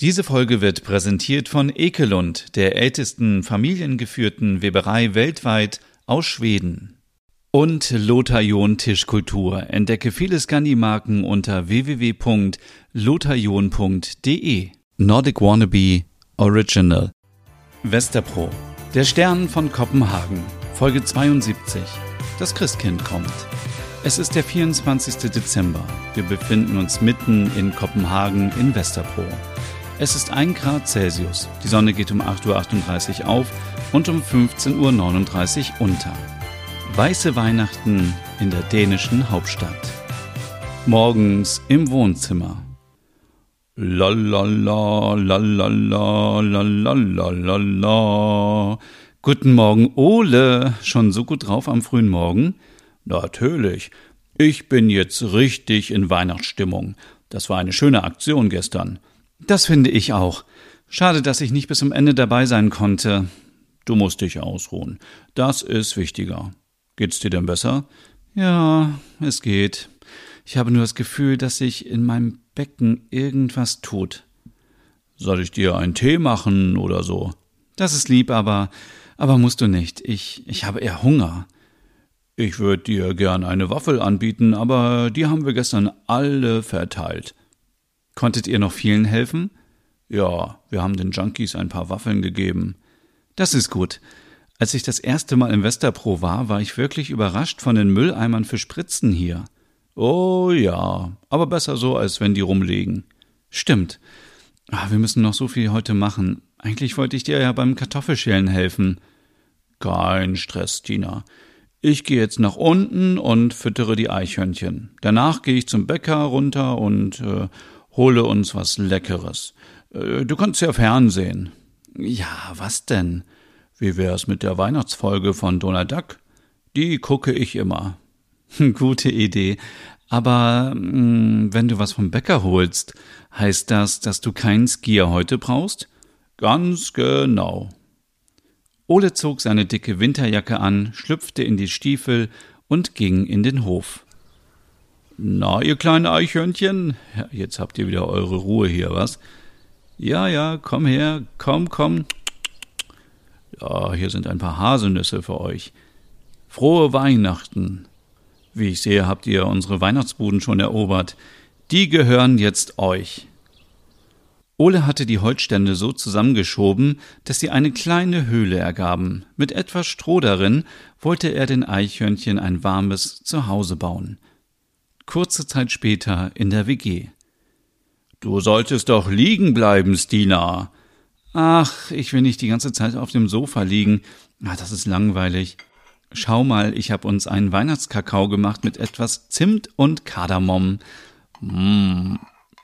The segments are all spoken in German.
Diese Folge wird präsentiert von Ekelund, der ältesten familiengeführten Weberei weltweit aus Schweden. Und Lothar John Tischkultur. Entdecke viele Scandi-Marken unter www.lotharjon.de. Nordic Wannabe Original. Westerpro. Der Stern von Kopenhagen. Folge 72. Das Christkind kommt. Es ist der 24. Dezember. Wir befinden uns mitten in Kopenhagen in Westerpro. Es ist 1 Grad Celsius. Die Sonne geht um 8.38 Uhr auf und um 15.39 Uhr unter. Weiße Weihnachten in der dänischen Hauptstadt. Morgens im Wohnzimmer. Lalala, lalala, lalala, Guten Morgen, Ole. Schon so gut drauf am frühen Morgen? Natürlich. Ich bin jetzt richtig in Weihnachtsstimmung. Das war eine schöne Aktion gestern. Das finde ich auch. Schade, dass ich nicht bis zum Ende dabei sein konnte. Du musst dich ausruhen. Das ist wichtiger. Geht's dir denn besser? Ja, es geht. Ich habe nur das Gefühl, dass sich in meinem Becken irgendwas tut. Soll ich dir einen Tee machen oder so? Das ist lieb, aber aber musst du nicht. Ich ich habe eher Hunger. Ich würde dir gern eine Waffel anbieten, aber die haben wir gestern alle verteilt. Konntet ihr noch vielen helfen? Ja, wir haben den Junkies ein paar Waffeln gegeben. Das ist gut. Als ich das erste Mal im Westerpro war, war ich wirklich überrascht von den Mülleimern für Spritzen hier. Oh ja, aber besser so, als wenn die rumliegen. Stimmt. Ah, wir müssen noch so viel heute machen. Eigentlich wollte ich dir ja beim Kartoffelschälen helfen. Kein Stress, Tina. Ich gehe jetzt nach unten und füttere die Eichhörnchen. Danach gehe ich zum Bäcker runter und äh, hole uns was Leckeres. Äh, du kannst ja Fernsehen. Ja, was denn? Wie wär's mit der Weihnachtsfolge von Donald Duck? Die gucke ich immer. Gute Idee. Aber mh, hm, wenn du was vom Bäcker holst, heißt das, dass du keinen Skier heute brauchst? Ganz genau. Ole zog seine dicke Winterjacke an, schlüpfte in die Stiefel und ging in den Hof. Na, ihr kleinen Eichhörnchen, jetzt habt ihr wieder eure Ruhe hier, was? Ja, ja, komm her, komm, komm. Ja, hier sind ein paar Haselnüsse für euch. Frohe Weihnachten. Wie ich sehe, habt ihr unsere Weihnachtsbuden schon erobert. Die gehören jetzt euch. Ole hatte die Holzstände so zusammengeschoben, dass sie eine kleine Höhle ergaben. Mit etwas Stroh darin wollte er den Eichhörnchen ein warmes Zuhause bauen. Kurze Zeit später in der WG. Du solltest doch liegen bleiben, Stina. Ach, ich will nicht die ganze Zeit auf dem Sofa liegen. Ah, das ist langweilig. Schau mal, ich habe uns einen Weihnachtskakao gemacht mit etwas Zimt und Kardamom. Mmm,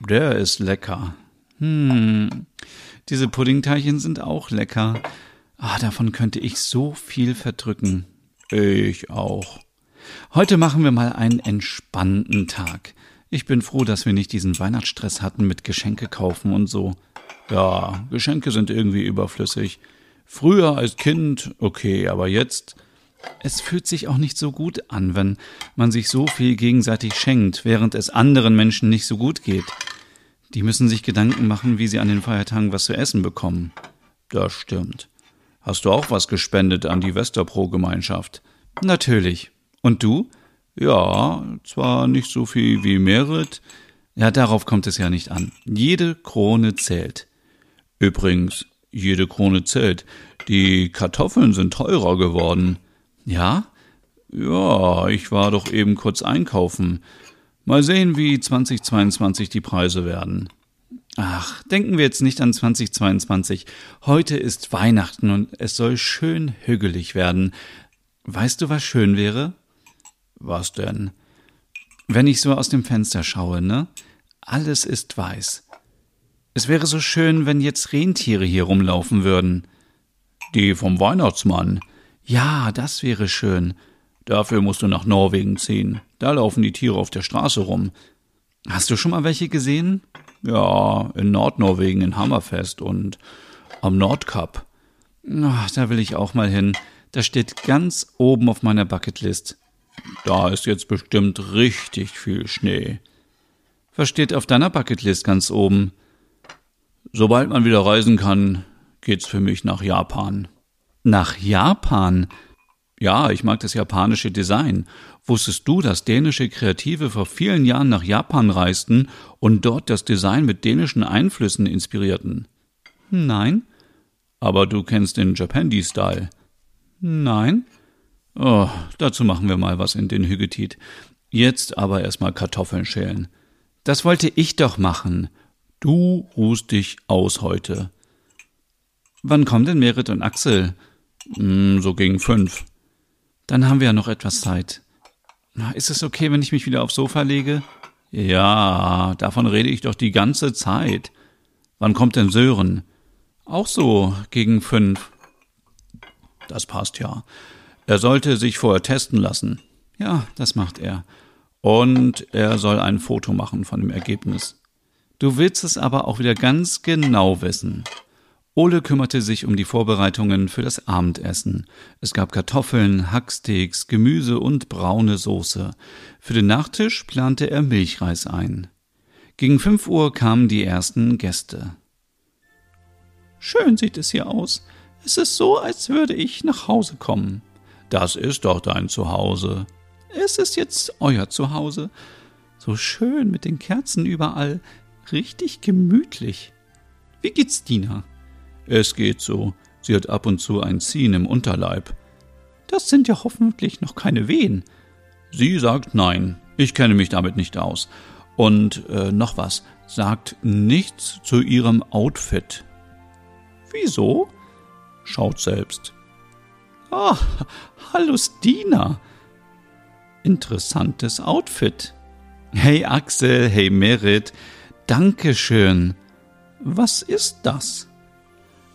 der ist lecker. Hm, diese Puddingteilchen sind auch lecker. Ah, davon könnte ich so viel verdrücken. Ich auch. Heute machen wir mal einen entspannten Tag. Ich bin froh, dass wir nicht diesen Weihnachtsstress hatten mit Geschenke kaufen und so. Ja, Geschenke sind irgendwie überflüssig. Früher als Kind, okay, aber jetzt. Es fühlt sich auch nicht so gut an, wenn man sich so viel gegenseitig schenkt, während es anderen Menschen nicht so gut geht. Die müssen sich Gedanken machen, wie sie an den Feiertagen was zu essen bekommen. Das stimmt. Hast du auch was gespendet an die Westerpro-Gemeinschaft? Natürlich. Und du? Ja, zwar nicht so viel wie Merit. Ja, darauf kommt es ja nicht an. Jede Krone zählt. Übrigens, jede Krone zählt. Die Kartoffeln sind teurer geworden. Ja? Ja, ich war doch eben kurz einkaufen. Mal sehen, wie 2022 die Preise werden. Ach, denken wir jetzt nicht an 2022. Heute ist Weihnachten und es soll schön hügelig werden. Weißt du, was schön wäre? Was denn? Wenn ich so aus dem Fenster schaue, ne? Alles ist weiß. Es wäre so schön, wenn jetzt Rentiere hier rumlaufen würden. Die vom Weihnachtsmann. Ja, das wäre schön. Dafür musst du nach Norwegen ziehen. Da laufen die Tiere auf der Straße rum. Hast du schon mal welche gesehen? Ja, in Nordnorwegen in Hammerfest und am Nordkap. Ach, da will ich auch mal hin. Das steht ganz oben auf meiner Bucketlist. Da ist jetzt bestimmt richtig viel Schnee. Was steht auf deiner Bucketlist ganz oben? Sobald man wieder reisen kann, geht's für mich nach Japan. Nach Japan? Ja, ich mag das japanische Design. Wusstest du, dass dänische Kreative vor vielen Jahren nach Japan reisten und dort das Design mit dänischen Einflüssen inspirierten? Nein. Aber du kennst den Japandi-Style. Nein. Oh, dazu machen wir mal was in den Hügetit. Jetzt aber erstmal Kartoffeln schälen. Das wollte ich doch machen. Du ruhst dich aus heute. Wann kommen denn Merit und Axel? Hm, so gegen fünf. Dann haben wir ja noch etwas Zeit. Ist es okay, wenn ich mich wieder aufs Sofa lege? Ja, davon rede ich doch die ganze Zeit. Wann kommt denn Sören? Auch so gegen fünf. Das passt ja. Er sollte sich vorher testen lassen. Ja, das macht er. Und er soll ein Foto machen von dem Ergebnis. Du willst es aber auch wieder ganz genau wissen. Ole kümmerte sich um die Vorbereitungen für das Abendessen. Es gab Kartoffeln, Hacksteaks, Gemüse und braune Soße. Für den Nachtisch plante er Milchreis ein. Gegen fünf Uhr kamen die ersten Gäste. Schön sieht es hier aus. Es ist so, als würde ich nach Hause kommen. Das ist doch dein Zuhause. Es ist jetzt euer Zuhause. So schön mit den Kerzen überall. Richtig gemütlich. Wie geht's Dina? Es geht so. Sie hat ab und zu ein Ziehen im Unterleib. Das sind ja hoffentlich noch keine Wehen. Sie sagt nein. Ich kenne mich damit nicht aus. Und äh, noch was. Sagt nichts zu ihrem Outfit. Wieso? Schaut selbst. Ah, hallo Stina. Interessantes Outfit. Hey Axel, hey Merit, Dankeschön. Was ist das?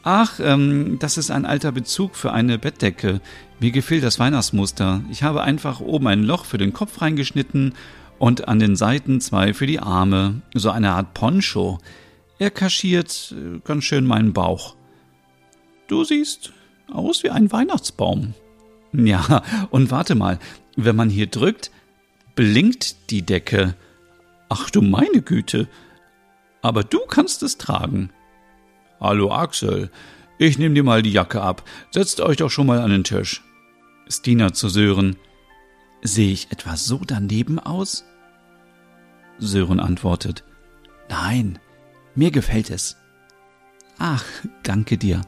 Ach, ähm, das ist ein alter Bezug für eine Bettdecke. Mir gefiel das Weihnachtsmuster. Ich habe einfach oben ein Loch für den Kopf reingeschnitten und an den Seiten zwei für die Arme. So eine Art Poncho. Er kaschiert äh, ganz schön meinen Bauch. Du siehst aus wie ein Weihnachtsbaum. Ja, und warte mal, wenn man hier drückt, blinkt die Decke. Ach du meine Güte. Aber du kannst es tragen. Hallo Axel, ich nehme dir mal die Jacke ab. Setzt euch doch schon mal an den Tisch. Stina zu Sören. Sehe ich etwa so daneben aus? Sören antwortet. Nein, mir gefällt es. Ach, danke dir.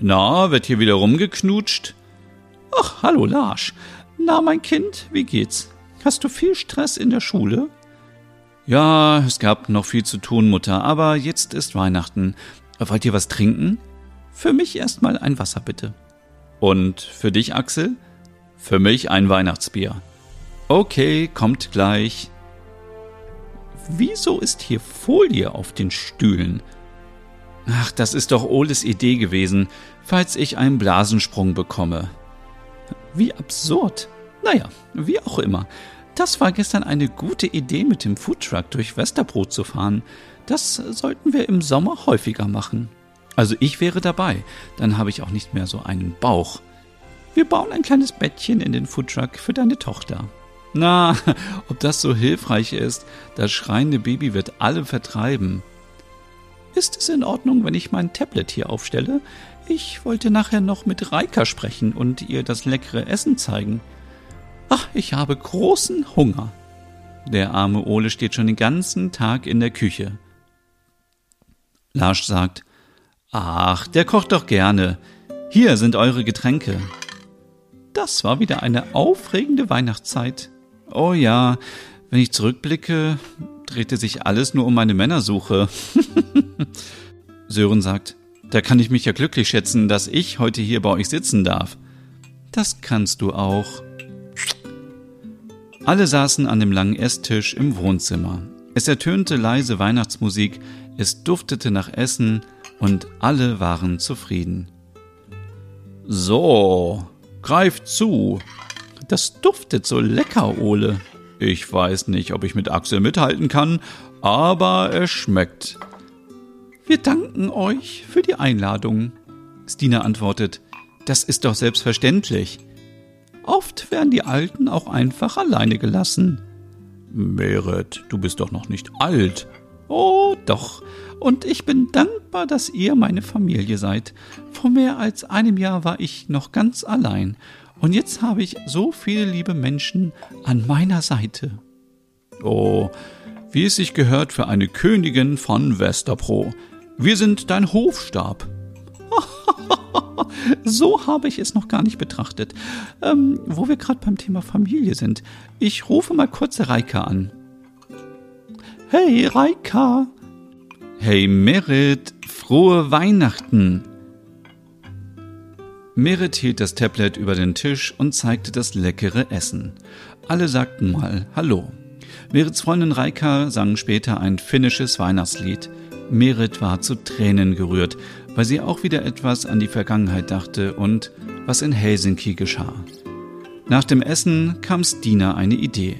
Na, wird hier wieder rumgeknutscht? Ach, hallo Larsch. Na, mein Kind, wie geht's? Hast du viel Stress in der Schule? Ja, es gab noch viel zu tun, Mutter, aber jetzt ist Weihnachten. Wollt ihr was trinken? Für mich erstmal ein Wasser, bitte. Und für dich, Axel? Für mich ein Weihnachtsbier. Okay, kommt gleich. Wieso ist hier Folie auf den Stühlen? Ach, das ist doch Oles Idee gewesen, falls ich einen Blasensprung bekomme. Wie absurd. Naja, wie auch immer. Das war gestern eine gute Idee, mit dem Foodtruck durch Westerbrot zu fahren. Das sollten wir im Sommer häufiger machen. Also ich wäre dabei, dann habe ich auch nicht mehr so einen Bauch. Wir bauen ein kleines Bettchen in den Foodtruck für deine Tochter. Na, ob das so hilfreich ist, das schreiende Baby wird alle vertreiben. Ist es in Ordnung, wenn ich mein Tablet hier aufstelle? Ich wollte nachher noch mit Reika sprechen und ihr das leckere Essen zeigen. Ach, ich habe großen Hunger. Der arme Ole steht schon den ganzen Tag in der Küche. Larsch sagt, Ach, der kocht doch gerne. Hier sind eure Getränke. Das war wieder eine aufregende Weihnachtszeit. Oh ja, wenn ich zurückblicke, drehte sich alles nur um meine Männersuche. Sören sagt, da kann ich mich ja glücklich schätzen, dass ich heute hier bei euch sitzen darf. Das kannst du auch. Alle saßen an dem langen Esstisch im Wohnzimmer. Es ertönte leise Weihnachtsmusik, es duftete nach Essen und alle waren zufrieden. So, greift zu. Das duftet so lecker, Ole. Ich weiß nicht, ob ich mit Axel mithalten kann, aber es schmeckt. Wir danken euch für die Einladung. Stina antwortet, das ist doch selbstverständlich. Oft werden die Alten auch einfach alleine gelassen. Meret, du bist doch noch nicht alt. Oh, doch. Und ich bin dankbar, dass ihr meine Familie seid. Vor mehr als einem Jahr war ich noch ganz allein. Und jetzt habe ich so viele liebe Menschen an meiner Seite. Oh, wie es sich gehört für eine Königin von Westerpro. Wir sind dein Hofstab. so habe ich es noch gar nicht betrachtet. Ähm, wo wir gerade beim Thema Familie sind. Ich rufe mal kurz Reika an. Hey, Reika. Hey, Merit. Frohe Weihnachten. Merit hielt das Tablet über den Tisch und zeigte das leckere Essen. Alle sagten mal Hallo. Merits Freundin Reika sang später ein finnisches Weihnachtslied. Merit war zu Tränen gerührt, weil sie auch wieder etwas an die Vergangenheit dachte und was in Helsinki geschah. Nach dem Essen kam Stina eine Idee.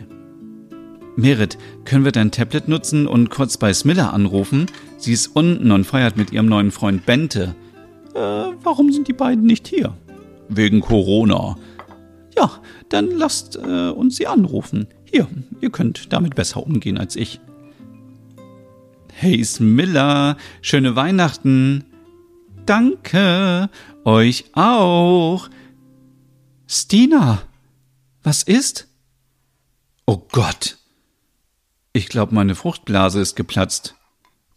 Merit, können wir dein Tablet nutzen und kurz bei Smilla anrufen? Sie ist unten und feiert mit ihrem neuen Freund Bente. Äh, warum sind die beiden nicht hier? Wegen Corona. Ja, dann lasst äh, uns sie anrufen. Hier, ihr könnt damit besser umgehen als ich. Hey Smilla, schöne Weihnachten. Danke, euch auch. Stina, was ist? Oh Gott. Ich glaube, meine Fruchtblase ist geplatzt.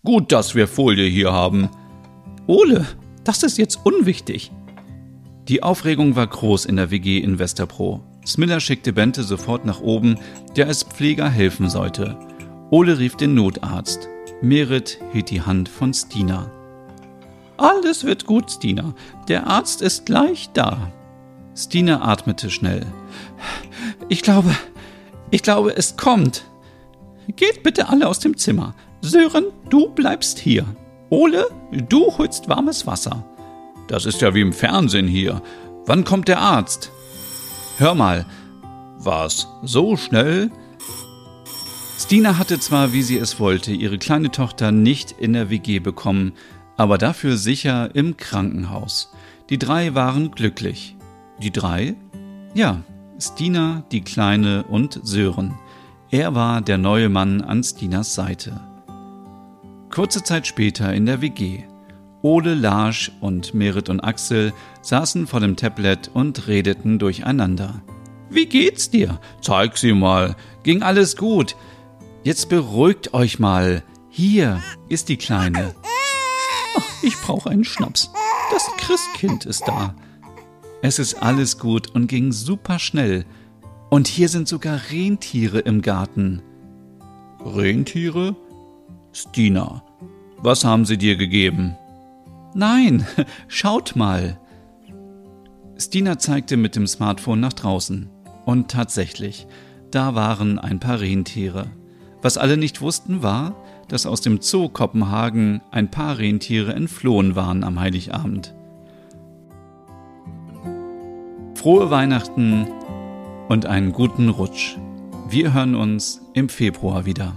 Gut, dass wir Folie hier haben. Ole, das ist jetzt unwichtig. Die Aufregung war groß in der WG in Westerpro. Smiller schickte Bente sofort nach oben, der als Pfleger helfen sollte. Ole rief den Notarzt. Merit hielt die Hand von Stina. Alles wird gut, Stina. Der Arzt ist gleich da. Stina atmete schnell. Ich glaube, ich glaube, es kommt. Geht bitte alle aus dem Zimmer. Sören, du bleibst hier. Ole, du holst warmes Wasser. Das ist ja wie im Fernsehen hier. Wann kommt der Arzt? Hör mal, war's so schnell? Stina hatte zwar, wie sie es wollte, ihre kleine Tochter nicht in der WG bekommen, aber dafür sicher im Krankenhaus. Die drei waren glücklich. Die drei? Ja, Stina, die Kleine und Sören. Er war der neue Mann an Stinas Seite. Kurze Zeit später in der WG. Ole, Lars und Merit und Axel saßen vor dem Tablet und redeten durcheinander. Wie geht's dir? Zeig sie mal. Ging alles gut. Jetzt beruhigt euch mal. Hier ist die Kleine. Ach, ich brauche einen Schnaps. Das Christkind ist da. Es ist alles gut und ging super schnell. Und hier sind sogar Rentiere im Garten. Rentiere? Stina, was haben sie dir gegeben? Nein, schaut mal. Stina zeigte mit dem Smartphone nach draußen. Und tatsächlich, da waren ein paar Rentiere. Was alle nicht wussten war, dass aus dem Zoo Kopenhagen ein paar Rentiere entflohen waren am Heiligabend. Frohe Weihnachten und einen guten Rutsch. Wir hören uns im Februar wieder.